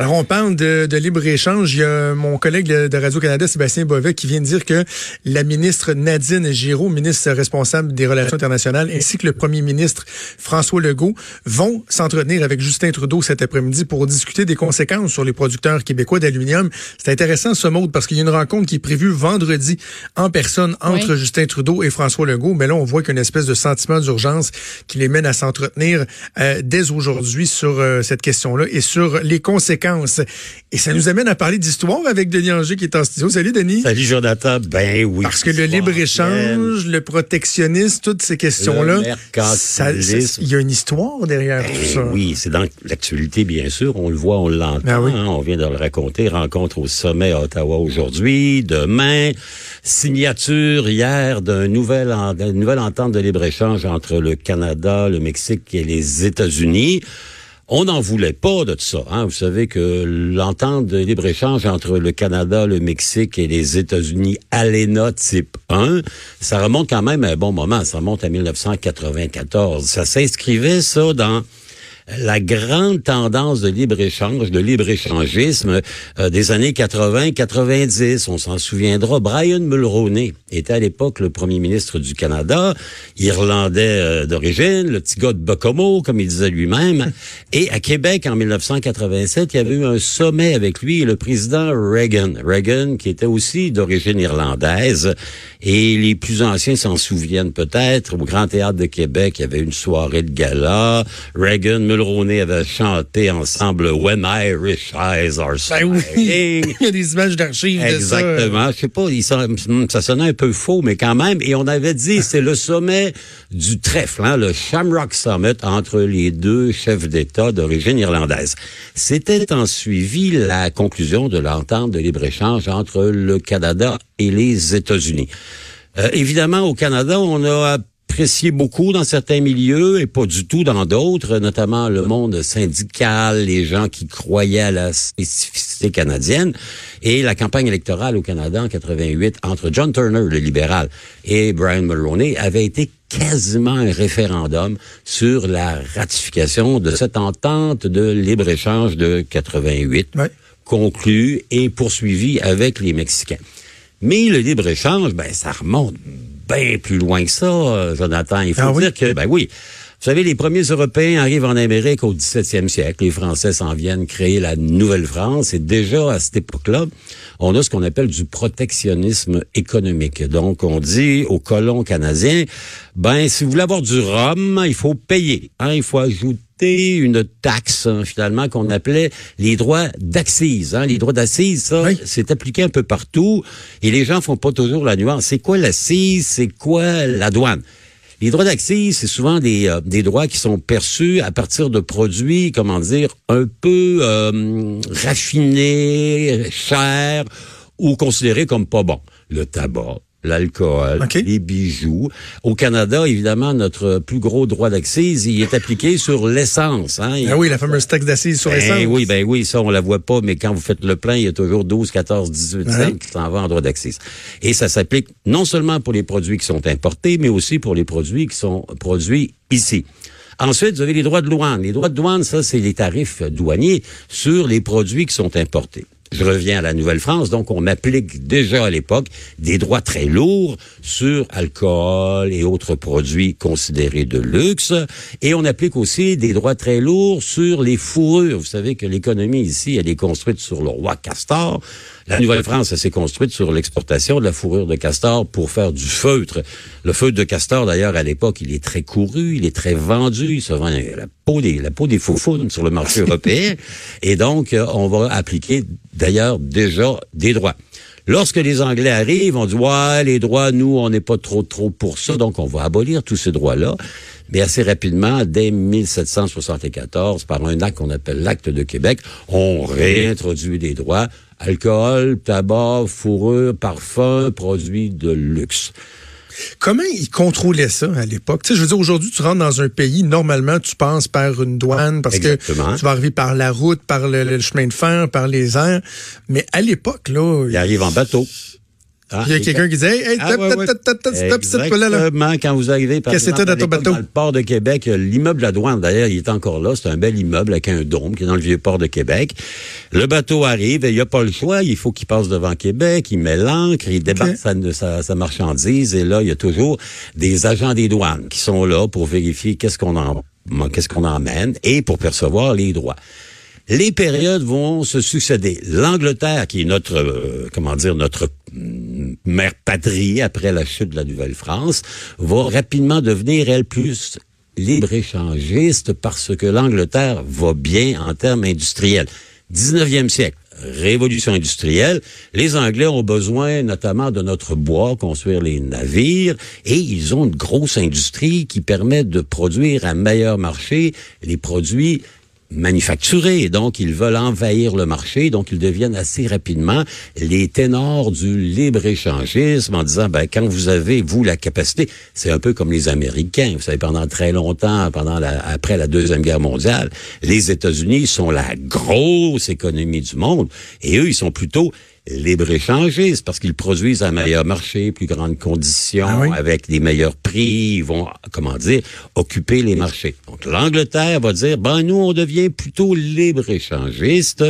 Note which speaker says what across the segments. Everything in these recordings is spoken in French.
Speaker 1: Alors, on parle de, de libre-échange. Il y a mon collègue de Radio-Canada, Sébastien Bovet, qui vient de dire que la ministre Nadine Giraud, ministre responsable des Relations internationales, ainsi que le premier ministre François Legault vont s'entretenir avec Justin Trudeau cet après-midi pour discuter des conséquences sur les producteurs québécois d'aluminium. C'est intéressant ce mode parce qu'il y a une rencontre qui est prévue vendredi en personne entre Justin Trudeau et François Legault. Mais là, on voit qu'il y a une espèce de sentiment d'urgence qui les mène à s'entretenir euh, dès aujourd'hui sur euh, cette question-là et sur les conséquences. Et ça nous amène à parler d'histoire avec Denis Anger qui est en studio. Salut Denis.
Speaker 2: Salut Jonathan. Ben oui.
Speaker 1: Parce que le libre-échange, le protectionnisme, toutes ces questions-là, il y a une histoire derrière tout ben ça.
Speaker 2: Oui, c'est dans l'actualité bien sûr. On le voit, on l'entend. Ben hein. on vient de le raconter. Rencontre au sommet à Ottawa aujourd'hui, demain. Signature hier d'un nouvel, d'une nouvelle entente de libre-échange entre le Canada, le Mexique et les États-Unis. On n'en voulait pas de ça. Hein. Vous savez que l'entente de libre-échange entre le Canada, le Mexique et les États-Unis, ALENA type 1, ça remonte quand même à un bon moment. Ça remonte à 1994. Ça s'inscrivait, ça, dans la grande tendance de libre-échange, de libre-échangisme euh, des années 80-90. On s'en souviendra. Brian Mulroney était à l'époque le premier ministre du Canada, irlandais euh, d'origine, le petit gars de Bocomo, comme il disait lui-même. Et à Québec, en 1987, il y avait eu un sommet avec lui et le président Reagan. Reagan, qui était aussi d'origine irlandaise. Et les plus anciens s'en souviennent peut-être. Au Grand Théâtre de Québec, il y avait une soirée de gala. Reagan, Mulroney avait chanté ensemble When Irish Eyes Are Smiling. Ben
Speaker 1: oui. il y a des images d'archives
Speaker 2: Exactement. Je sais pas, ça sonnait un peu faux, mais quand même. Et on avait dit, c'est le sommet du trèfle, hein, le Shamrock Summit entre les deux chefs d'État d'origine irlandaise. C'était en suivi la conclusion de l'entente de libre-échange entre le Canada et les États-Unis. Euh, évidemment, au Canada, on a apprécié beaucoup dans certains milieux et pas du tout dans d'autres, notamment le monde syndical, les gens qui croyaient à la spécificité canadienne. Et la campagne électorale au Canada en 88 entre John Turner, le libéral, et Brian Mulroney avait été quasiment un référendum sur la ratification de cette entente de libre-échange de 88, conclue et poursuivie avec les Mexicains. Mais le libre-échange, ben, ça remonte bien plus loin que ça, euh, Jonathan. Il faut ah dire que, ben oui, vous savez, les premiers Européens arrivent en Amérique au 17e siècle. Les Français s'en viennent créer la Nouvelle-France. Et déjà, à cette époque-là, on a ce qu'on appelle du protectionnisme économique. Donc, on dit aux colons canadiens, ben, si vous voulez avoir du rhum, il faut payer. Hein, il faut ajouter une taxe, hein, finalement, qu'on appelait les droits d'accise. Hein. Les droits d'accise, ça, c'est appliqué un peu partout et les gens font pas toujours la nuance. C'est quoi l'accise? C'est quoi la douane? Les droits d'accise, c'est souvent des, euh, des droits qui sont perçus à partir de produits, comment dire, un peu euh, raffinés, chers ou considérés comme pas bons. Le tabac, l'alcool, les bijoux. Au Canada, évidemment, notre plus gros droit d'accise, il est appliqué sur l'essence. Hein.
Speaker 1: Ah oui, la fameuse taxe d'accise sur
Speaker 2: ben
Speaker 1: l'essence.
Speaker 2: Oui, ben oui, ça, on la voit pas, mais quand vous faites le plein, il y a toujours 12, 14, 18 cents qui s'en va en droit d'accise. Et ça s'applique non seulement pour les produits qui sont importés, mais aussi pour les produits qui sont produits ici. Ensuite, vous avez les droits de douane. Les droits de douane, ça, c'est les tarifs douaniers sur les produits qui sont importés. Je reviens à la Nouvelle-France, donc on applique déjà à l'époque des droits très lourds sur alcool et autres produits considérés de luxe, et on applique aussi des droits très lourds sur les fourrures. Vous savez que l'économie ici, elle est construite sur le roi Castor. La Nouvelle-France, elle s'est construite sur l'exportation de la fourrure de castor pour faire du feutre. Le feutre de castor, d'ailleurs, à l'époque, il est très couru, il est très vendu, il se vend la peau des, la peau des faufounes sur le marché européen. Et donc, euh, on va appliquer, d'ailleurs, déjà des droits. Lorsque les Anglais arrivent, on dit ouais, les droits, nous, on n'est pas trop trop pour ça, donc on va abolir tous ces droits-là. Mais assez rapidement, dès 1774, par un acte qu'on appelle l'acte de Québec, on réintroduit des droits alcool, tabac, fourrure, parfum, produits de luxe.
Speaker 1: Comment ils contrôlaient ça à l'époque? Tu sais, je veux dire, aujourd'hui, tu rentres dans un pays, normalement, tu passes par une douane parce que tu vas arriver par la route, par le, chemin de fer, par les airs. Mais à l'époque, là...
Speaker 2: Ils arrivent en bateau.
Speaker 1: Ah, il y a quelqu'un qui dit Hey,
Speaker 2: ah,
Speaker 1: stop, stop, stop, stop, stop, stop.
Speaker 2: Exactement, quand vous arrivez par
Speaker 1: Qu'est-ce que
Speaker 2: exemple,
Speaker 1: dans bateau?
Speaker 2: dans le port de Québec, l'immeuble de la douane, d'ailleurs, il est encore là, c'est un bel immeuble avec un dôme qui est dans le vieux port de Québec. Le bateau arrive et il n'y a pas le choix, il faut qu'il passe devant Québec, il met l'ancre, il débarque sa, sa, sa marchandise et là, il y a toujours des agents des douanes qui sont là pour vérifier qu'est-ce qu'on en qu'est-ce qu'on emmène et pour percevoir les droits. Les périodes vont se succéder. L'Angleterre, qui est notre, euh, comment dire, notre mm, mère patrie après la chute de la Nouvelle-France, va rapidement devenir, elle, plus libre-échangiste parce que l'Angleterre va bien en termes industriels. 19e siècle, révolution industrielle, les Anglais ont besoin notamment de notre bois, construire les navires, et ils ont une grosse industrie qui permet de produire à meilleur marché les produits manufacturés. Donc, ils veulent envahir le marché. Donc, ils deviennent assez rapidement les ténors du libre-échangisme en disant, ben, quand vous avez, vous, la capacité, c'est un peu comme les Américains. Vous savez, pendant très longtemps, pendant après la Deuxième Guerre mondiale, les États-Unis sont la grosse économie du monde et eux, ils sont plutôt libre-échangistes parce qu'ils produisent à meilleur marché, plus grandes conditions,
Speaker 1: Ah oui?
Speaker 2: avec des meilleurs prix, ils vont, comment dire, occuper les marchés. Donc l'Angleterre va dire, ben nous, on devient plutôt libre-échangiste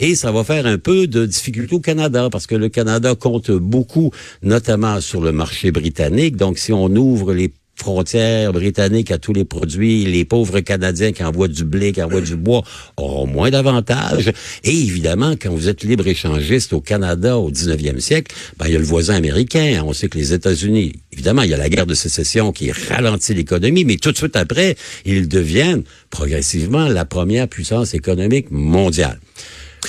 Speaker 2: et ça va faire un peu de difficulté au Canada parce que le Canada compte beaucoup, notamment sur le marché britannique. Donc si on ouvre les frontières britanniques à tous les produits, les pauvres Canadiens qui envoient du blé, qui envoient du bois, auront moins d'avantages. Et évidemment, quand vous êtes libre-échangiste au Canada au 19e siècle, ben, il y a le voisin américain. On sait que les États-Unis, évidemment, il y a la guerre de sécession qui ralentit l'économie, mais tout de suite après, ils deviennent progressivement la première puissance économique mondiale.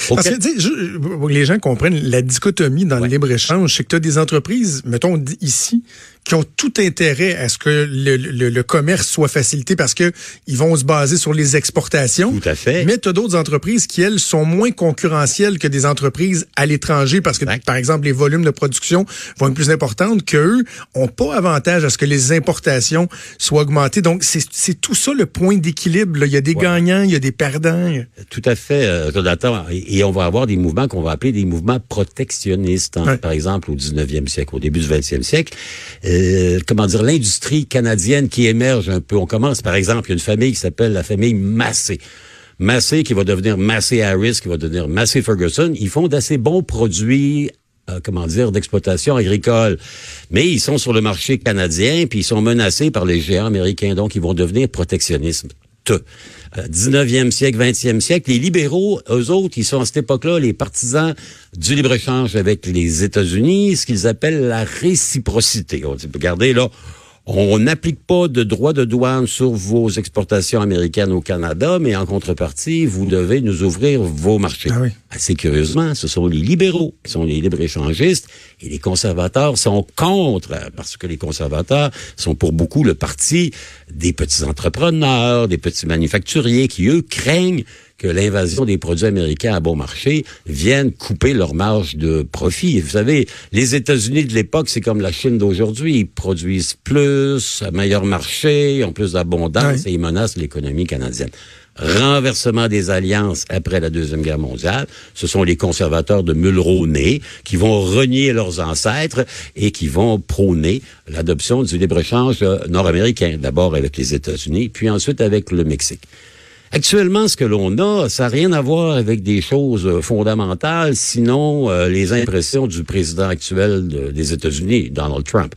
Speaker 2: Au
Speaker 1: Parce
Speaker 2: Ca-
Speaker 1: que, tu sais, je- pour que les gens comprennent la dichotomie dans le libre-échange, c'est que tu as des entreprises, mettons ici, qui ont tout intérêt à ce que le, le- le commerce soit facilité parce que ils vont se baser sur les exportations.
Speaker 2: Tout à fait.
Speaker 1: Mais tu as d'autres entreprises qui, elles, sont moins concurrentielles que des entreprises à l'étranger parce que,
Speaker 2: Exact.
Speaker 1: par exemple, les volumes de production vont être plus importants qu'eux ont pas avantage à ce que les importations soient augmentées. Donc, c'est tout ça le point d'équilibre. Il y a des gagnants, il y a des perdants.
Speaker 2: Tout à fait, euh. Et, et on va avoir des mouvements qu'on va appeler des mouvements protectionnistes. hein.
Speaker 1: Ouais.
Speaker 2: Par exemple, au 19e siècle, au début du 20e siècle, euh, comment dire, l'industrie canadienne qui émerge un peu. On commence, par exemple, il y a une famille qui s'appelle la famille Massé. Massé qui va devenir Massé Harris, qui va devenir Massé Ferguson. Ils font d'assez bons produits euh, comment dire, d'exploitation agricole. Mais ils sont sur le marché canadien, puis ils sont menacés par les géants américains, donc ils vont devenir protectionnisme. Euh, 19e siècle, 20e siècle, les libéraux, eux autres, ils sont à cette époque-là les partisans du libre-échange avec les États-Unis, ce qu'ils appellent la réciprocité. On dit, regardez là, on n'applique pas de droits de douane sur vos exportations américaines au Canada, mais en contrepartie, vous devez nous ouvrir vos marchés.
Speaker 1: Ah oui.
Speaker 2: Assez curieusement, ce sont les libéraux qui sont les libre-échangistes et les conservateurs sont contre, parce que les conservateurs sont pour beaucoup le parti des petits entrepreneurs, des petits manufacturiers qui, eux, craignent que l'invasion des produits américains à bon marché vienne couper leur marge de profit. Vous savez, les États-Unis de l'époque, c'est comme la Chine d'aujourd'hui. Ils produisent plus, à meilleur marché, ils ont plus d'abondance et ils menacent l'économie canadienne. Renversement des alliances après la Deuxième Guerre mondiale, ce sont les conservateurs de Mulroney qui vont renier leurs ancêtres et qui vont prôner l'adoption du libre-échange nord-américain, d'abord avec les États-Unis, puis ensuite avec le Mexique. Actuellement, ce que l'on a, ça n'a rien à voir avec des choses euh, fondamentales, sinon euh, les impressions du président actuel de- des États-Unis, Donald Trump.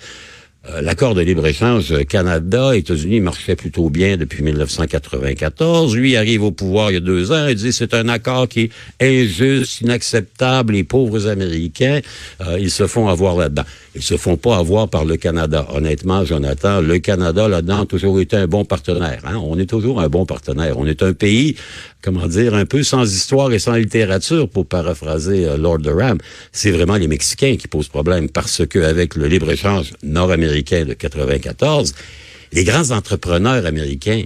Speaker 2: Euh, L'accord de libre-échange Canada-États-Unis marchait plutôt bien depuis 1994. Lui arrive au pouvoir il y a deux ans et dit c'est un accord qui est injuste, inacceptable. Les pauvres Américains, euh, ils se font avoir là-dedans. Ils se font pas avoir par le Canada. Honnêtement, Jonathan, le Canada là-dedans a toujours été un bon partenaire. hein? On est toujours un bon partenaire. On est un pays, comment dire, un peu sans histoire et sans littérature, pour paraphraser euh, Lord Durham. C'est vraiment les Mexicains qui posent problème parce que avec le libre-échange nord-américain de 94, les grands entrepreneurs américains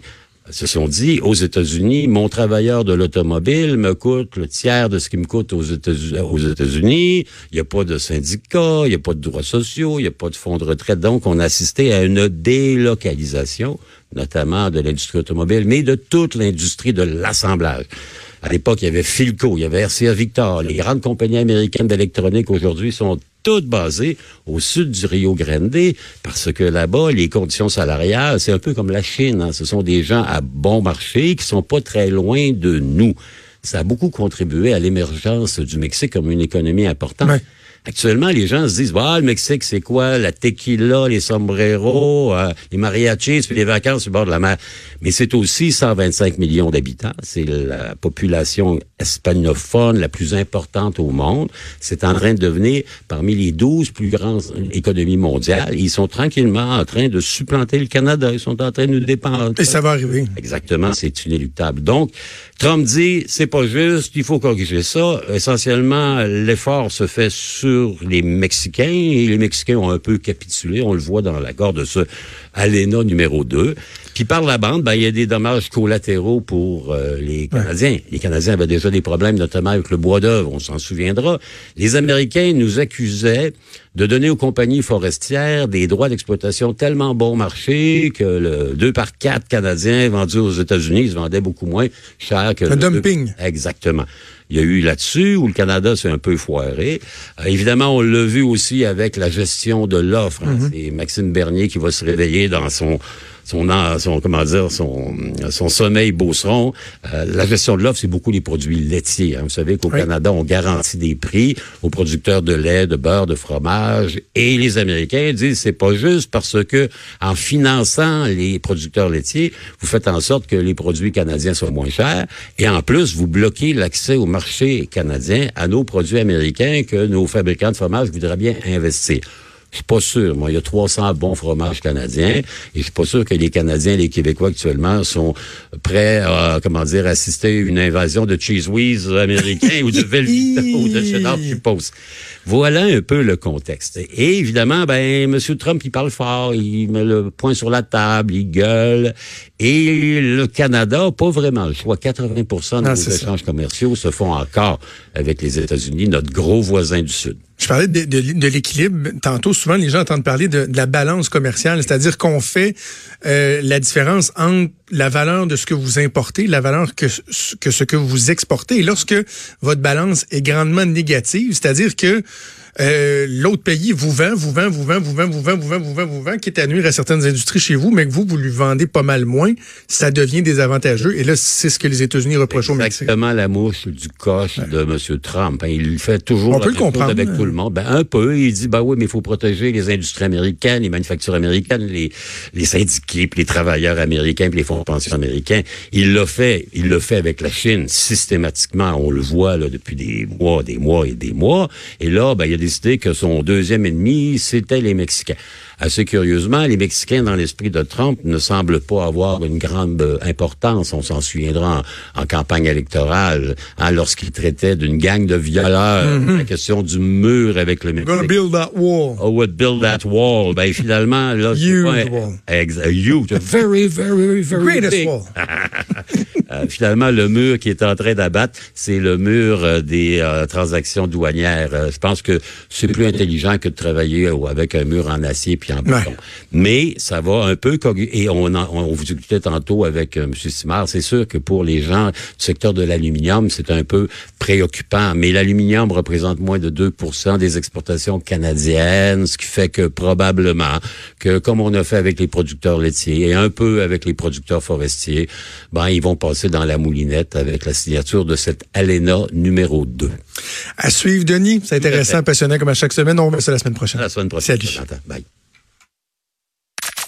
Speaker 2: se sont dit aux États-Unis, mon travailleur de l'automobile me coûte le tiers de ce qui me coûte aux États-Unis. Il n'y a pas de syndicats, il n'y a pas de droits sociaux, il n'y a pas de fonds de retraite. Donc, on a assisté à une délocalisation, notamment de l'industrie automobile, mais de toute l'industrie de l'assemblage. À l'époque, il y avait Philco, il y avait RCA Victor. Les grandes compagnies américaines d'électronique aujourd'hui sont toutes basées au sud du Rio Grande parce que là-bas, les conditions salariales, c'est un peu comme la Chine. Hein. Ce sont des gens à bon marché qui sont pas très loin de nous. Ça a beaucoup contribué à l'émergence du Mexique comme une économie importante. Actuellement, les gens se disent, bah, le Mexique, c'est quoi? La tequila, les sombreros, euh, les mariachis, puis les vacances au bord de la mer. Mais c'est aussi 125 millions d'habitants. C'est la population hispanophone la plus importante au monde. C'est en train de devenir parmi les 12 plus grandes économies mondiales. Ils sont tranquillement en train de supplanter le Canada. Ils sont en train de nous dépendre.
Speaker 1: Et ça va arriver.
Speaker 2: Exactement, c'est inéluctable. Donc, Trump dit, c'est pas juste, il faut corriger ça. Essentiellement, l'effort se fait sur les Mexicains et les Mexicains ont un peu capitulé. On le voit dans l'accord de ce ALENA numéro 2. Puis par la bande, ben, il y a des dommages collatéraux pour euh, les Canadiens. Les Canadiens avaient déjà des problèmes, notamment avec le bois d'œuvre, on s'en souviendra. Les Américains nous accusaient de donner aux compagnies forestières des droits d'exploitation tellement bon marché que le 2 par 4 Canadiens vendus aux États-Unis se vendaient beaucoup moins cher que...
Speaker 1: Un dumping.
Speaker 2: Exactement. Il y a eu là-dessus où le Canada s'est un peu foiré. Euh, évidemment, on l'a vu aussi avec la gestion de l'offre. Hein. Mm-hmm. C'est Maxime Bernier qui va se réveiller dans son son, son comment dire, son, son sommeil beauceron. Euh, la gestion de l'offre, c'est beaucoup les produits laitiers. Hein. Vous savez qu'au Canada, on garantit des prix aux producteurs de lait, de beurre, de fromage. Et les Américains disent c'est pas juste parce que en finançant les producteurs laitiers, vous faites en sorte que les produits canadiens soient moins chers. Et en plus, vous bloquez l'accès au marché canadien à nos produits américains que nos fabricants de fromage voudraient bien investir. Je suis pas sûr. Moi, il y a 300 bons fromages canadiens et je suis pas sûr que les Canadiens et les Québécois actuellement sont prêts à, comment dire, assister à une invasion de cheese whiz américains ou de Velveeta ou de cheddar suppose. Voilà un peu le contexte. Et évidemment, ben, M. Trump, il parle fort, il met le point sur la table, il gueule. Et le Canada n'a pas vraiment le choix. 80% de nos échanges commerciaux se font encore avec les États-Unis, notre gros voisin du Sud.
Speaker 1: Je parlais de, de, l'équilibre. Tantôt, souvent, les gens entendent parler de, la balance commerciale, c'est-à-dire qu'on fait euh, la différence entre la valeur de ce que vous importez, la valeur que, que ce que vous exportez. Et lorsque votre balance est grandement négative, c'est-à-dire que euh, l'autre pays vous vend, vous vend, vous vend, vous vend, vous vend, vous vend, vous vend, vous vend, qui est à nuire à certaines industries chez vous, mais que vous, vous lui vendez pas mal moins, ça devient désavantageux. Et là, c'est ce que les États-Unis reprochent au Mexique.
Speaker 2: Exactement la mouche du coche de M. Trump. Hein. il fait toujours
Speaker 1: On peut le comprendre,
Speaker 2: avec tout le monde. Ben, un peu. Il dit, ben oui, mais il faut protéger les industries américaines, les manufactures américaines, les, les syndiqués, puis les travailleurs américains, puis les fonds de pension américains. Il l'a fait. Il le fait avec la Chine systématiquement. On le voit là, depuis des mois, des mois et des mois. Et là, ben, il y a décidé que son deuxième ennemi, c'était les Mexicains. Assez curieusement, les Mexicains, dans l'esprit de Trump, ne semblent pas avoir une grande euh, importance. On s'en souviendra en, campagne électorale, hein, lorsqu'il traitait d'une gang de violeurs, mm-hmm. la question du mur avec le Mexique.
Speaker 1: build that wall.
Speaker 2: Oh, would build that wall. Ben, finalement, là,
Speaker 1: you, pas, wall.
Speaker 2: Ex, you, very, very, very
Speaker 1: Greatest
Speaker 2: big.
Speaker 1: wall.
Speaker 2: Euh, finalement, le mur qui est en train d'abattre, c'est le mur euh, des euh, transactions douanières. je pense que c'est plus intelligent que de travailler avec un mur en acier puis en béton. Mais ça va un peu et on, on, vous écoutait tantôt avec M. Simard, c'est sûr que pour les gens du secteur de l'aluminium, c'est un peu préoccupant. Mais l'aluminium représente moins de 2% des exportations canadiennes, ce qui fait que probablement que comme on a fait avec les producteurs laitiers et un peu avec les producteurs forestiers, ben ils vont passer dans la moulinette avec la signature de cette ALENA numéro 2.
Speaker 1: À suivre, Denis. C'est intéressant, passionnant comme à chaque semaine. On va se la semaine prochaine.
Speaker 2: À la semaine prochaine.
Speaker 1: Salut.
Speaker 2: Bye.